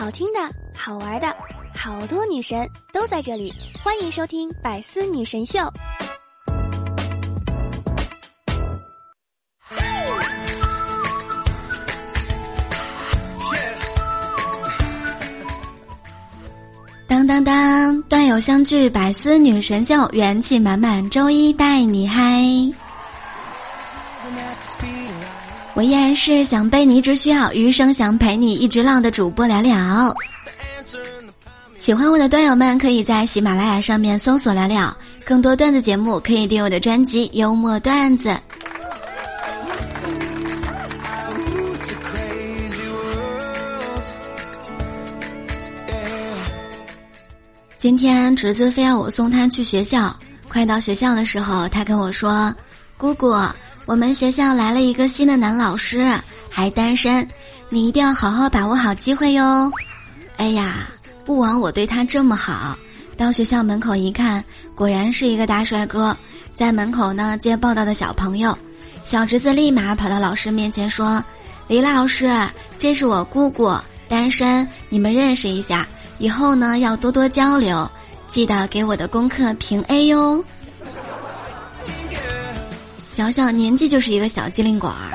好听的、好玩的，好多女神都在这里，欢迎收听《百思女神秀》。当当当，段友相聚，百思女神秀，元气满满，周一带你嗨。我依然是想被你只需要，余生想陪你一直浪的主播聊聊。喜欢我的段友们，可以在喜马拉雅上面搜索聊聊，更多段子节目可以订我的专辑《幽默段子》。今天侄子非要我送他去学校，快到学校的时候，他跟我说：“姑姑，我们学校来了一个新的男老师，还单身，你一定要好好把握好机会哟。”哎呀，不枉我对他这么好。到学校门口一看，果然是一个大帅哥，在门口呢接报道的小朋友。小侄子立马跑到老师面前说：“李老师，这是我姑姑，单身，你们认识一下。”以后呢，要多多交流，记得给我的功课评 A 哟。小小年纪就是一个小机灵鬼儿，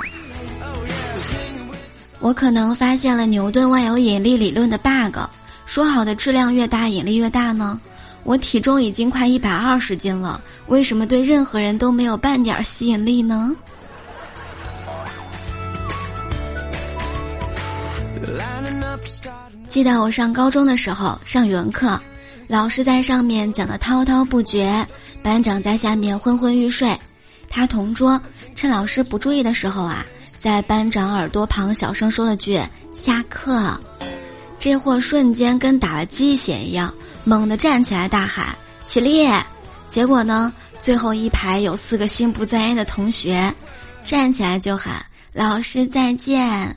我可能发现了牛顿万有引力理论的 bug。说好的质量越大，引力越大呢？我体重已经快一百二十斤了，为什么对任何人都没有半点吸引力呢？记得我上高中的时候上语文课，老师在上面讲的滔滔不绝，班长在下面昏昏欲睡。他同桌趁老师不注意的时候啊，在班长耳朵旁小声说了句“下课”，这货瞬间跟打了鸡血一样，猛地站起来大喊“起立”。结果呢，最后一排有四个心不在焉的同学，站起来就喊“老师再见”。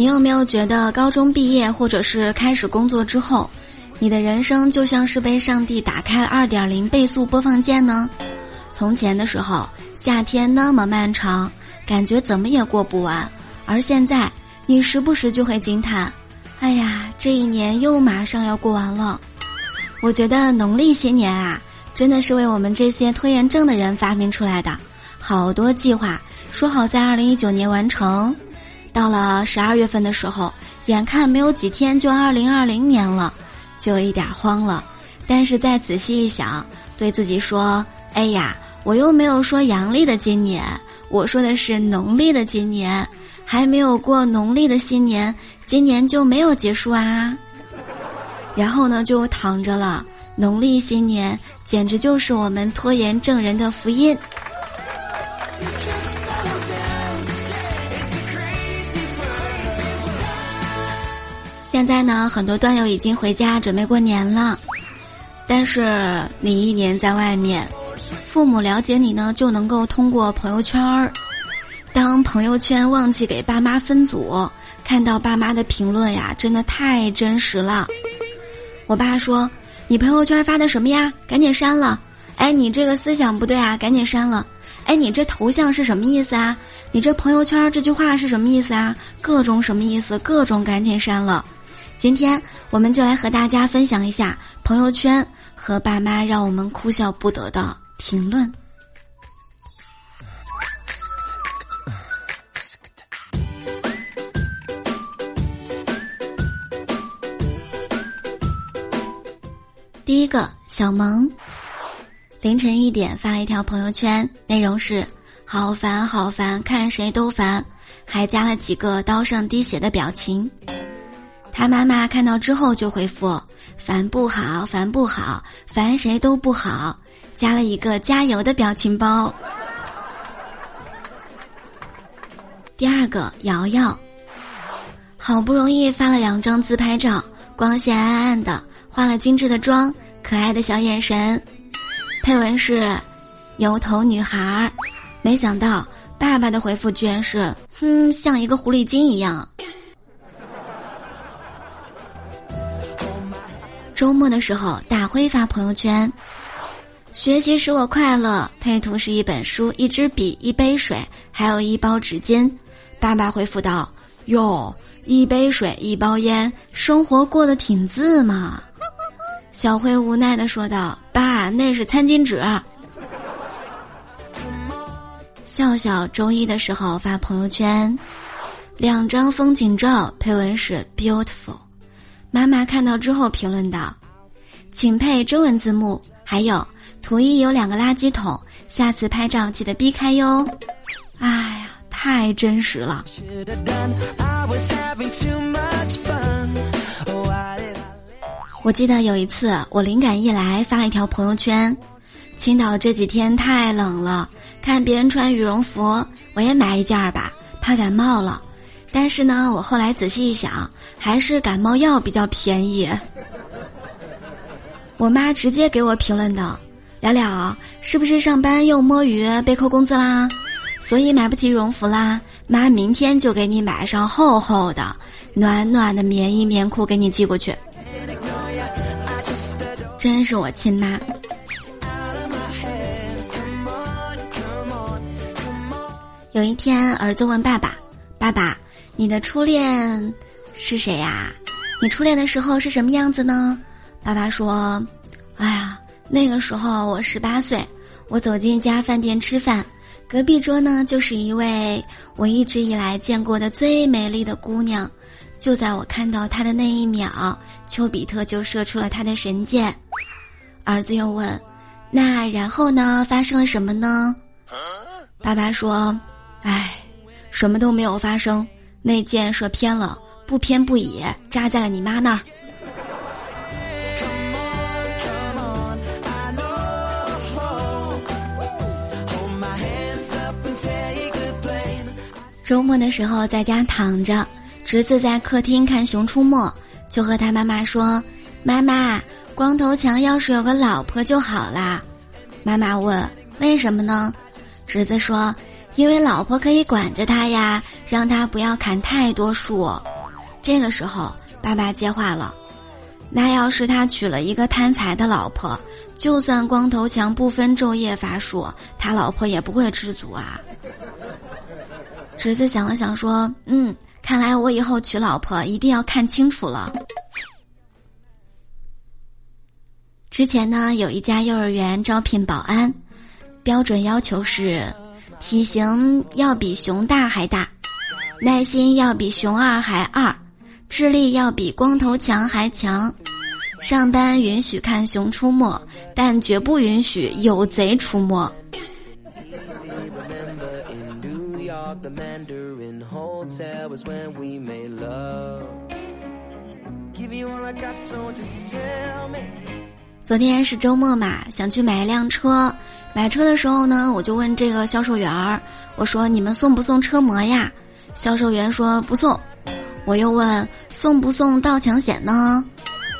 你有没有觉得高中毕业或者是开始工作之后，你的人生就像是被上帝打开了二点零倍速播放键呢？从前的时候，夏天那么漫长，感觉怎么也过不完，而现在，你时不时就会惊叹：“哎呀，这一年又马上要过完了。”我觉得农历新年啊，真的是为我们这些拖延症的人发明出来的。好多计划说好在二零一九年完成。到了十二月份的时候，眼看没有几天就二零二零年了，就有一点慌了。但是再仔细一想，对自己说：“哎呀，我又没有说阳历的今年，我说的是农历的今年，还没有过农历的新年，今年就没有结束啊。”然后呢，就躺着了。农历新年简直就是我们拖延症人的福音。现在呢，很多段友已经回家准备过年了，但是你一年在外面，父母了解你呢，就能够通过朋友圈儿。当朋友圈忘记给爸妈分组，看到爸妈的评论呀，真的太真实了。我爸说：“你朋友圈发的什么呀？赶紧删了！哎，你这个思想不对啊，赶紧删了！哎，你这头像是什么意思啊？你这朋友圈这句话是什么意思啊？各种什么意思？各种赶紧删了！”今天我们就来和大家分享一下朋友圈和爸妈让我们哭笑不得的评论。第一个小萌，凌晨一点发了一条朋友圈，内容是“好烦好烦，看谁都烦”，还加了几个刀上滴血的表情。他妈妈看到之后就回复：“烦不好，烦不好，烦谁都不好。”加了一个加油的表情包。第二个瑶瑶，好不容易发了两张自拍照，光线暗暗的，化了精致的妆，可爱的小眼神，配文是“油头女孩儿”，没想到爸爸的回复居然是：“哼，像一个狐狸精一样。”周末的时候，大辉发朋友圈：“学习使我快乐。配图是一本书、一支笔、一杯水，还有一包纸巾。爸爸回复道：“哟，一杯水，一包烟，生活过得挺自嘛。”小辉无奈的说道：“爸，那是餐巾纸。”笑笑周一的时候发朋友圈，两张风景照，配文是 “beautiful”。妈妈看到之后评论道：“请配中文字幕。”还有图一有两个垃圾桶，下次拍照记得避开哟。哎呀，太真实了。我记得有一次，我灵感一来发了一条朋友圈：青岛这几天太冷了，看别人穿羽绒服，我也买一件儿吧，怕感冒了。但是呢，我后来仔细一想，还是感冒药比较便宜。我妈直接给我评论道：“了了是不是上班又摸鱼被扣工资啦？所以买不起羽绒服啦？妈明天就给你买上厚厚的、暖暖的棉衣棉裤给你寄过去。”真是我亲妈。有一天，儿子问爸爸：“爸爸，你的初恋是谁呀？你初恋的时候是什么样子呢？”爸爸说：“哎呀，那个时候我十八岁，我走进一家饭店吃饭，隔壁桌呢就是一位我一直以来见过的最美丽的姑娘。就在我看到她的那一秒，丘比特就射出了他的神箭。”儿子又问：“那然后呢？发生了什么呢？”爸爸说：“哎，什么都没有发生，那箭射偏了，不偏不倚，扎在了你妈那儿。”周末的时候在家躺着，侄子在客厅看《熊出没》，就和他妈妈说：“妈妈。”光头强要是有个老婆就好啦，妈妈问：“为什么呢？”侄子说：“因为老婆可以管着他呀，让他不要砍太多树。”这个时候，爸爸接话了：“那要是他娶了一个贪财的老婆，就算光头强不分昼夜伐树，他老婆也不会知足啊。”侄子想了想说：“嗯，看来我以后娶老婆一定要看清楚了。”之前呢，有一家幼儿园招聘保安，标准要求是：体型要比熊大还大，耐心要比熊二还二，智力要比光头强还强。上班允许看《熊出没》，但绝不允许有贼出没。昨天是周末嘛，想去买一辆车。买车的时候呢，我就问这个销售员儿：“我说你们送不送车模呀？”销售员说不送。我又问送不送盗抢险呢？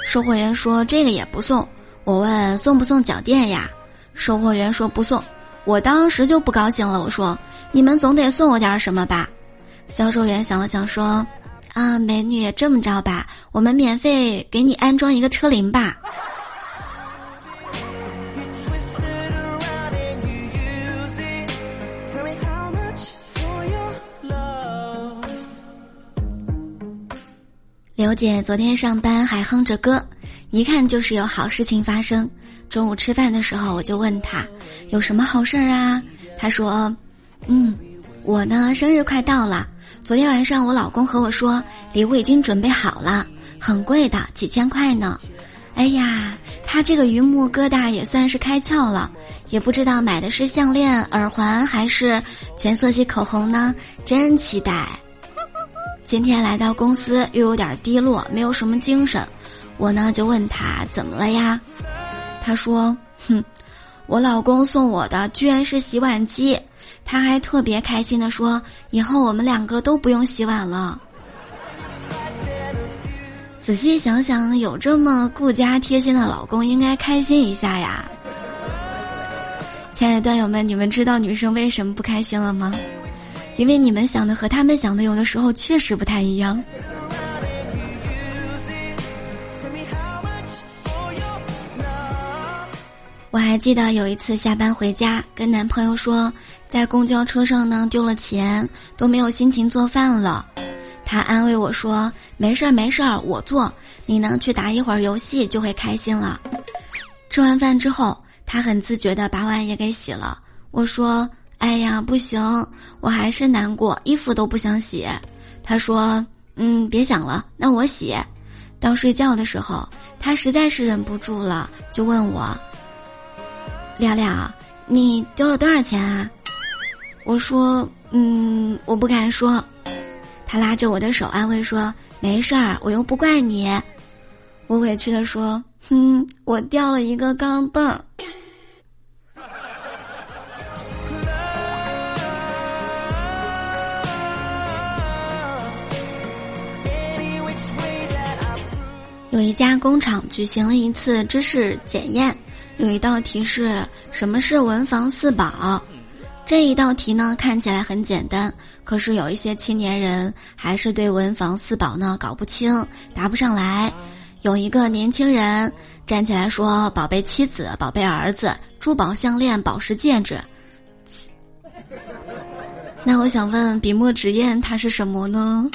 售货员说这个也不送。我问送不送脚垫呀？售货员说不送。我当时就不高兴了，我说你们总得送我点什么吧？销售员想了想说：“啊，美女，这么着吧，我们免费给你安装一个车铃吧。”刘姐昨天上班还哼着歌，一看就是有好事情发生。中午吃饭的时候，我就问她有什么好事儿啊？她说：“嗯，我呢生日快到了，昨天晚上我老公和我说礼物已经准备好了，很贵的，几千块呢。哎呀，他这个榆木疙瘩也算是开窍了，也不知道买的是项链、耳环还是全色系口红呢，真期待。”今天来到公司又有点低落，没有什么精神，我呢就问他怎么了呀？他说：“哼，我老公送我的居然是洗碗机，他还特别开心的说，以后我们两个都不用洗碗了。”仔细想想，有这么顾家贴心的老公，应该开心一下呀。亲爱的段友们，你们知道女生为什么不开心了吗？因为你们想的和他们想的有的时候确实不太一样。我还记得有一次下班回家，跟男朋友说在公交车上呢丢了钱，都没有心情做饭了。他安慰我说：“没事儿没事儿，我做，你能去打一会儿游戏就会开心了。”吃完饭之后，他很自觉地把碗也给洗了。我说：“哎呀，不行，我还是难过，衣服都不想洗。”他说：“嗯，别想了，那我洗。”到睡觉的时候，他实在是忍不住了，就问我。亮亮，你丢了多少钱啊？我说，嗯，我不敢说。他拉着我的手安慰说：“没事儿，我又不怪你。”我委屈的说：“哼，我掉了一个钢镚儿。”有一家工厂举行了一次知识检验。有一道题是什么是文房四宝？这一道题呢看起来很简单，可是有一些青年人还是对文房四宝呢搞不清，答不上来。有一个年轻人站起来说：“宝贝妻子，宝贝儿子，珠宝项链，宝石戒指。”那我想问，笔墨纸砚它是什么呢？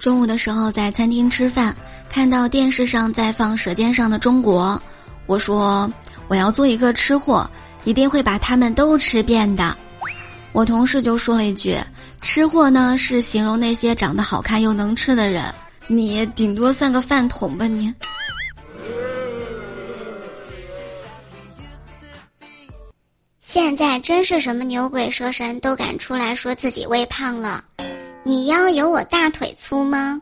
中午的时候在餐厅吃饭，看到电视上在放《舌尖上的中国》，我说我要做一个吃货，一定会把他们都吃遍的。我同事就说了一句：“吃货呢是形容那些长得好看又能吃的人，你顶多算个饭桶吧你。”现在真是什么牛鬼蛇神都敢出来说自己微胖了。你腰有我大腿粗吗？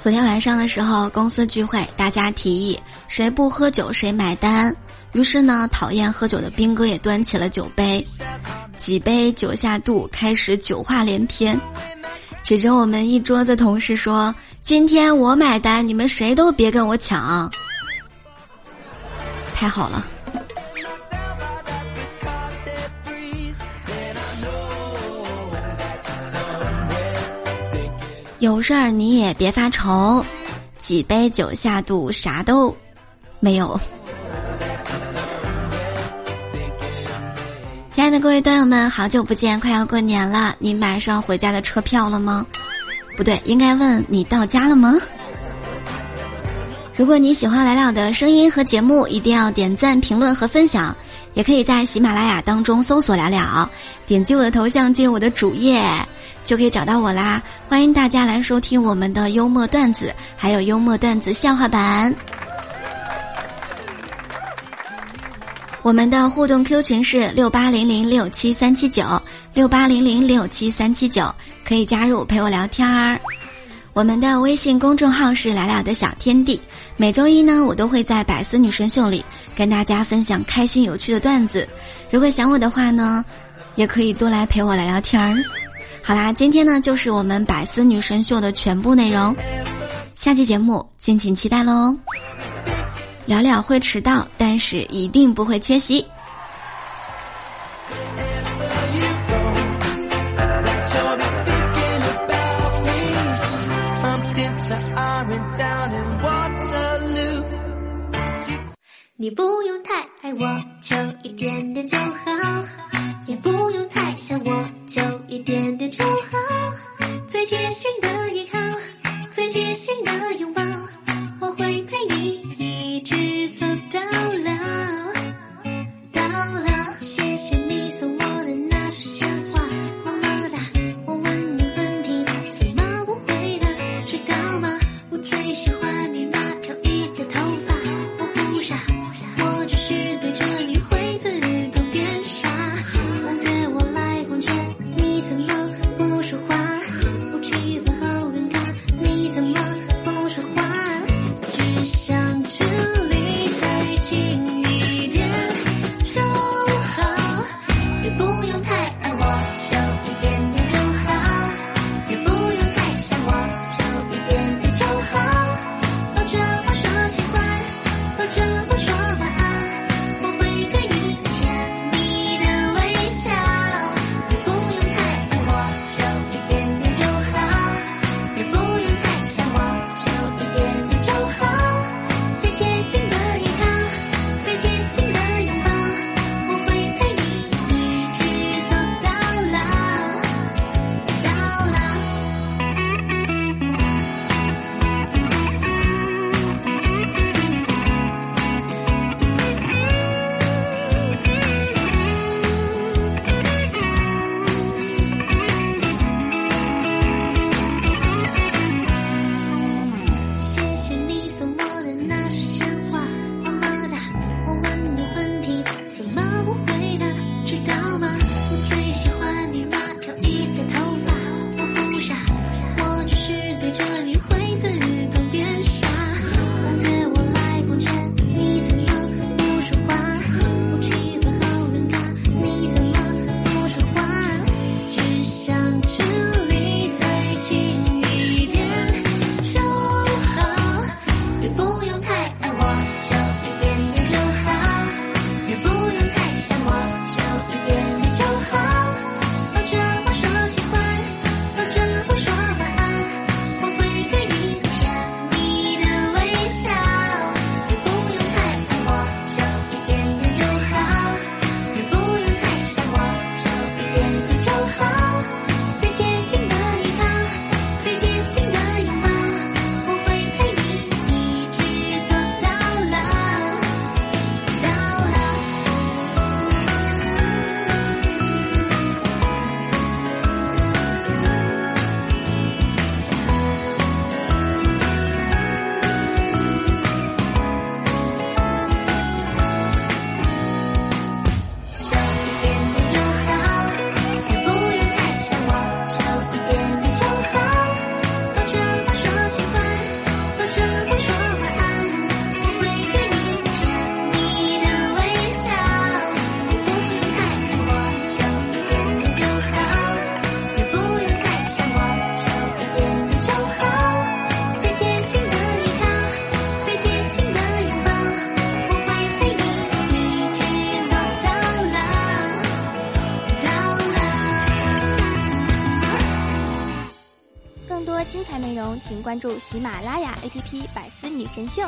昨天晚上的时候，公司聚会，大家提议谁不喝酒谁买单。于是呢，讨厌喝酒的兵哥也端起了酒杯，几杯酒下肚，开始酒话连篇。指着我们一桌子同事说：“今天我买单，你们谁都别跟我抢。”太好了。有事儿你也别发愁，几杯酒下肚，啥都没有。亲爱的各位段友们，好久不见！快要过年了，你买上回家的车票了吗？不对，应该问你到家了吗？如果你喜欢来了的声音和节目，一定要点赞、评论和分享。也可以在喜马拉雅当中搜索“聊聊”，点击我的头像进入我的主页，就可以找到我啦。欢迎大家来收听我们的幽默段子，还有幽默段子笑话版。我们的互动 Q 群是六八零零六七三七九六八零零六七三七九，可以加入陪我聊天儿。我们的微信公众号是“来了的小天地”，每周一呢，我都会在百思女神秀里跟大家分享开心有趣的段子。如果想我的话呢，也可以多来陪我聊聊天儿。好啦，今天呢就是我们百思女神秀的全部内容，下期节目敬请期待喽。聊聊会迟到，但是一定不会缺席。你不用太爱我，就一点点就好；喜马拉雅 APP《百思女神秀》。